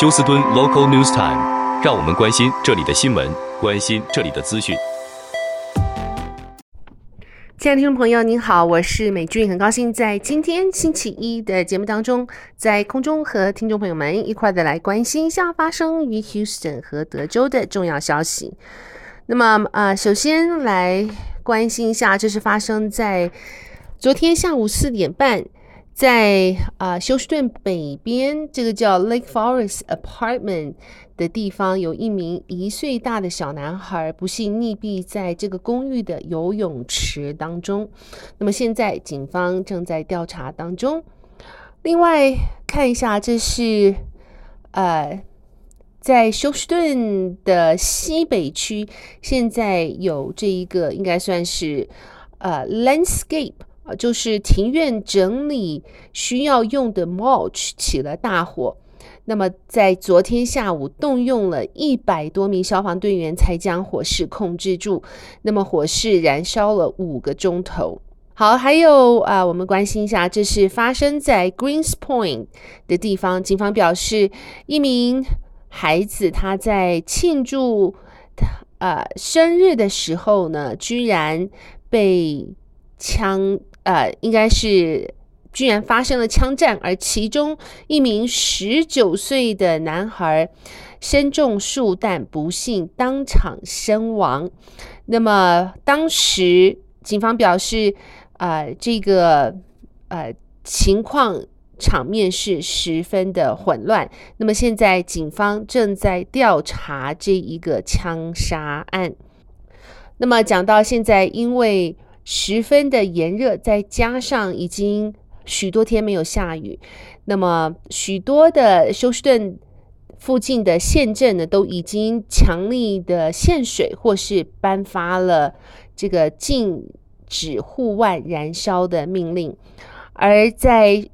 休斯敦 Local News Time，让我们关心这里的新闻，关心这里的资讯。亲爱的听众朋友，您好，我是美俊，很高兴在今天星期一的节目当中，在空中和听众朋友们一块的来关心一下发生于 Houston 和德州的重要消息。那么，呃，首先来关心一下，这是发生在昨天下午四点半，在啊、休斯顿北边这个叫 Lake Forest Apartment。的地方有一名一岁大的小男孩不幸溺毙在这个公寓的游泳池当中。那么现在警方正在调查当中。另外看一下，这是呃在休斯顿的西北区，现在有这一个应该算是呃 landscape 就是庭院整理需要用的 mulch 起了大火。那么，在昨天下午，动用了一百多名消防队员才将火势控制住。那么，火势燃烧了五个钟头。好，还有啊，我们关心一下，这是发生在 Greenspoint 的地方。警方表示，一名孩子他在庆祝他呃生日的时候呢，居然被枪呃，应该是。居然发生了枪战，而其中一名十九岁的男孩身中数弹，不幸当场身亡。那么当时警方表示，呃，这个呃情况场面是十分的混乱。那么现在警方正在调查这一个枪杀案。那么讲到现在，因为十分的炎热，再加上已经许多天没有下雨，那么许多的休斯顿附近的县镇呢，都已经强力的限水，或是颁发了这个禁止户外燃烧的命令。而在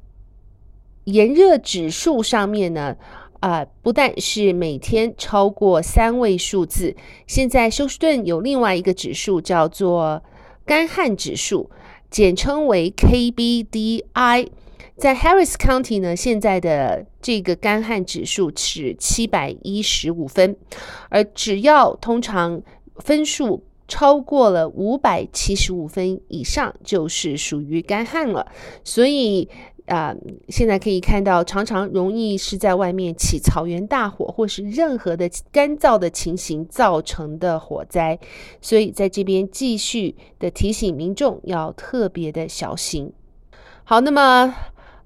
炎热指数上面呢，啊、不但是每天超过三位数字，现在休斯顿有另外一个指数叫做干旱指数。简称为 KBDI，在 Harris County 呢，现在的这个干旱指数是七百一十五分，而只要通常分数超过了五百七十五分以上，就是属于干旱了，所以。啊、现在可以看到，常常容易是在外面起草原大火，或是任何的干燥的情形造成的火灾，所以在这边继续的提醒民众要特别的小心。好，那么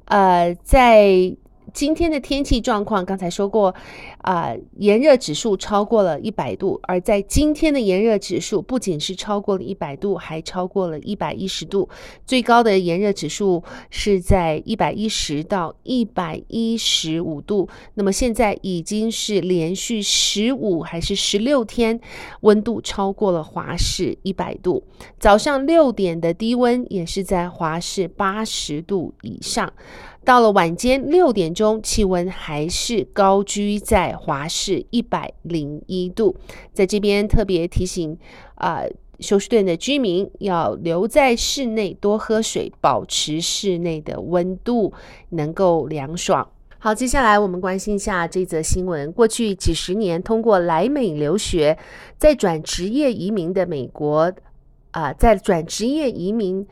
呃，在。今天的天气状况，刚才说过，啊、炎热指数超过了一百度。而在今天的炎热指数，不仅是超过了一百度，还超过了一百一十度。最高的炎热指数是在一百一十到一百一十五度。那么现在已经是连续十五还是十六天，温度超过了华氏一百度。早上六点的低温也是在华氏八十度以上。到了晚间六点钟，气温还是高居在华氏一百零一度。在这边特别提醒啊、休斯顿的居民要留在室内，多喝水，保持室内的温度能够凉爽。好，接下来我们关心一下这则新闻。过去几十年，通过来美留学再转职业移民的美国啊、在转职业移民。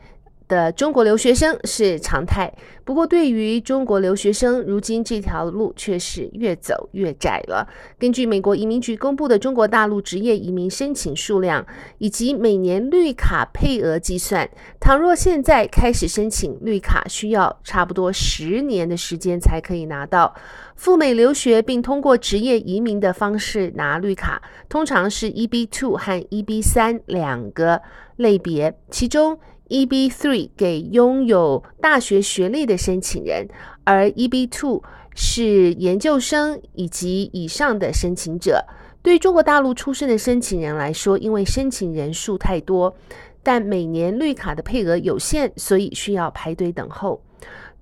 的中国留学生是常态，不过对于中国留学生，如今这条路却是越走越窄了。根据美国移民局公布的中国大陆职业移民申请数量以及每年绿卡配额计算，倘若现在开始申请绿卡，需要差不多十年的时间才可以拿到。赴美留学并通过职业移民的方式拿绿卡，通常是 E B two 和 EB3 两个类别，其中。EB3 给拥有大学学历的申请人，而 EB2 是研究生以及以上的申请者。对中国大陆出生的申请人来说，因为申请人数太多，但每年绿卡的配额有限，所以需要排队等候。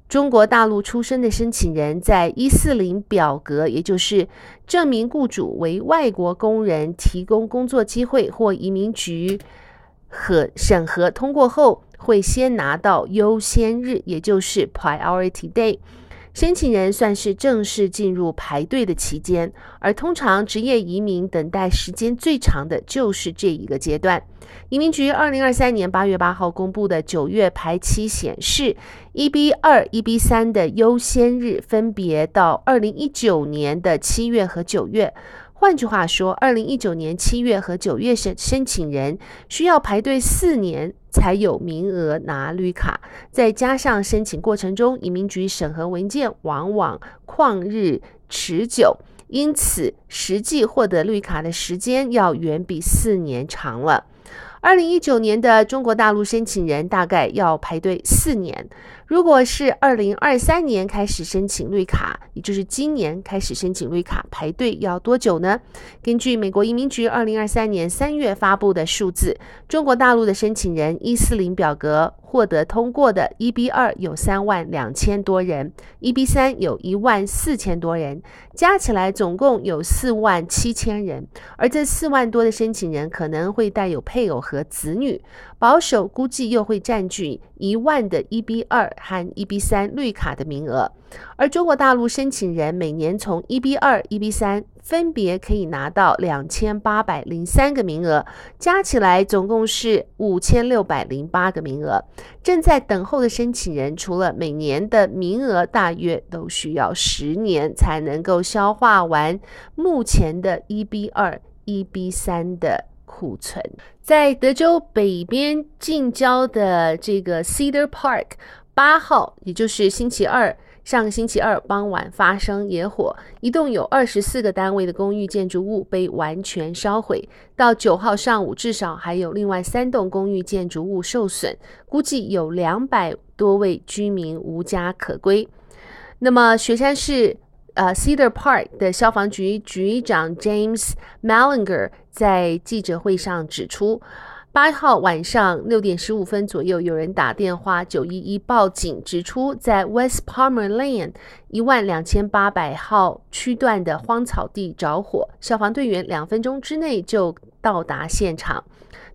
中国大陆出生的申请人在140表格，也就是证明雇主为外国工人提供工作机会或移民局。和审核通过后，会先拿到优先日，也就是 Priority Day。申请人算是正式进入排队的期间，而通常职业移民等待时间最长的就是这一个阶段。移民局二零二三年八月八号公布的九月排期显示，EB 二、EB 三的优先日分别到二零一九年的七月和九月。换句话说，二零一九年七月和九月申申请人需要排队四年才有名额拿绿卡，再加上申请过程中移民局审核文件往往旷日持久，因此实际获得绿卡的时间要远比四年长了。二零一九年的中国大陆申请人大概要排队四年。如果是二零二三年开始申请绿卡，也就是今年开始申请绿卡，排队要多久呢？根据美国移民局二零二三年三月发布的数字，中国大陆的申请人一四零表格获得通过的 EB 二有三万两千多人，EB 三有一万四千多人，加起来总共有四万七千人。而这四万多的申请人可能会带有配偶和和子女，保守估计又会占据一万的 EB 二。和 EB 三绿卡的名额，而中国大陆申请人每年从 EB 二、EB 三分别可以拿到两千八百零三个名额，加起来总共是五千六百零八个名额。正在等候的申请人，除了每年的名额，大约都需要十年才能够消化完目前的 EB 二、EB 三的库存。在德州北边近郊的这个 Cedar Park。八号，也就是星期二，上个星期二傍晚发生野火，一栋有二十四个单位的公寓建筑物被完全烧毁。到九号上午，至少还有另外三栋公寓建筑物受损，估计有两百多位居民无家可归。那么，雪山市呃 Cedar Park 的消防局局长 James Malinger 在记者会上指出。八号晚上六点十五分左右，有人打电话九一一报警，指出在 West Palmer Lane 一万两千八百号区段的荒草地着火，消防队员两分钟之内就到达现场。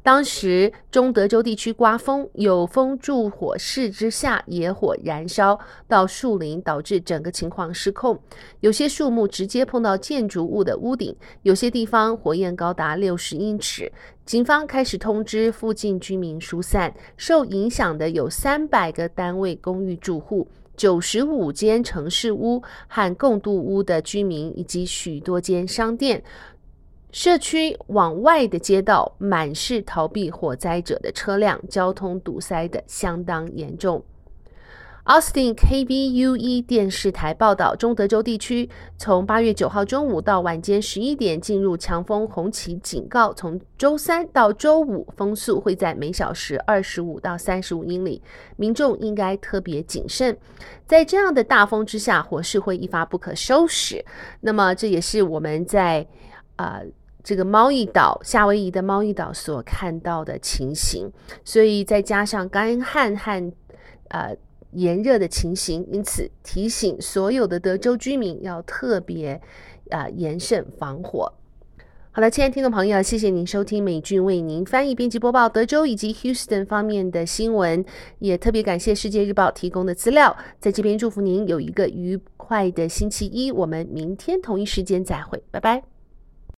当时中德州地区刮风，有风助火势之下，野火燃烧到树林，导致整个情况失控。有些树木直接碰到建筑物的屋顶，有些地方火焰高达六十英尺。警方开始通知附近居民疏散，受影响的有三百个单位公寓住户、九十五间城市屋和共度屋的居民，以及许多间商店。社区往外的街道满是逃避火灾者的车辆，交通堵塞得相当严重。Austin KBUE 电视台报道，中德州地区从八月九号中午到晚间十一点进入强风红旗警告，从周三到周五风速会在每小时二十五到三十五英里，民众应该特别谨慎。在这样的大风之下，火势会一发不可收拾。那么这也是我们在啊。呃这个猫一岛，夏威夷的猫一岛所看到的情形，所以再加上干旱和呃炎热的情形，因此提醒所有的德州居民要特别啊、呃、严慎防火。好了，亲爱的听众朋友，谢谢您收听美俊为您翻译、编辑、播报德州以及 Houston 方面的新闻，也特别感谢世界日报提供的资料。在这边祝福您有一个愉快的星期一，我们明天同一时间再会，拜拜。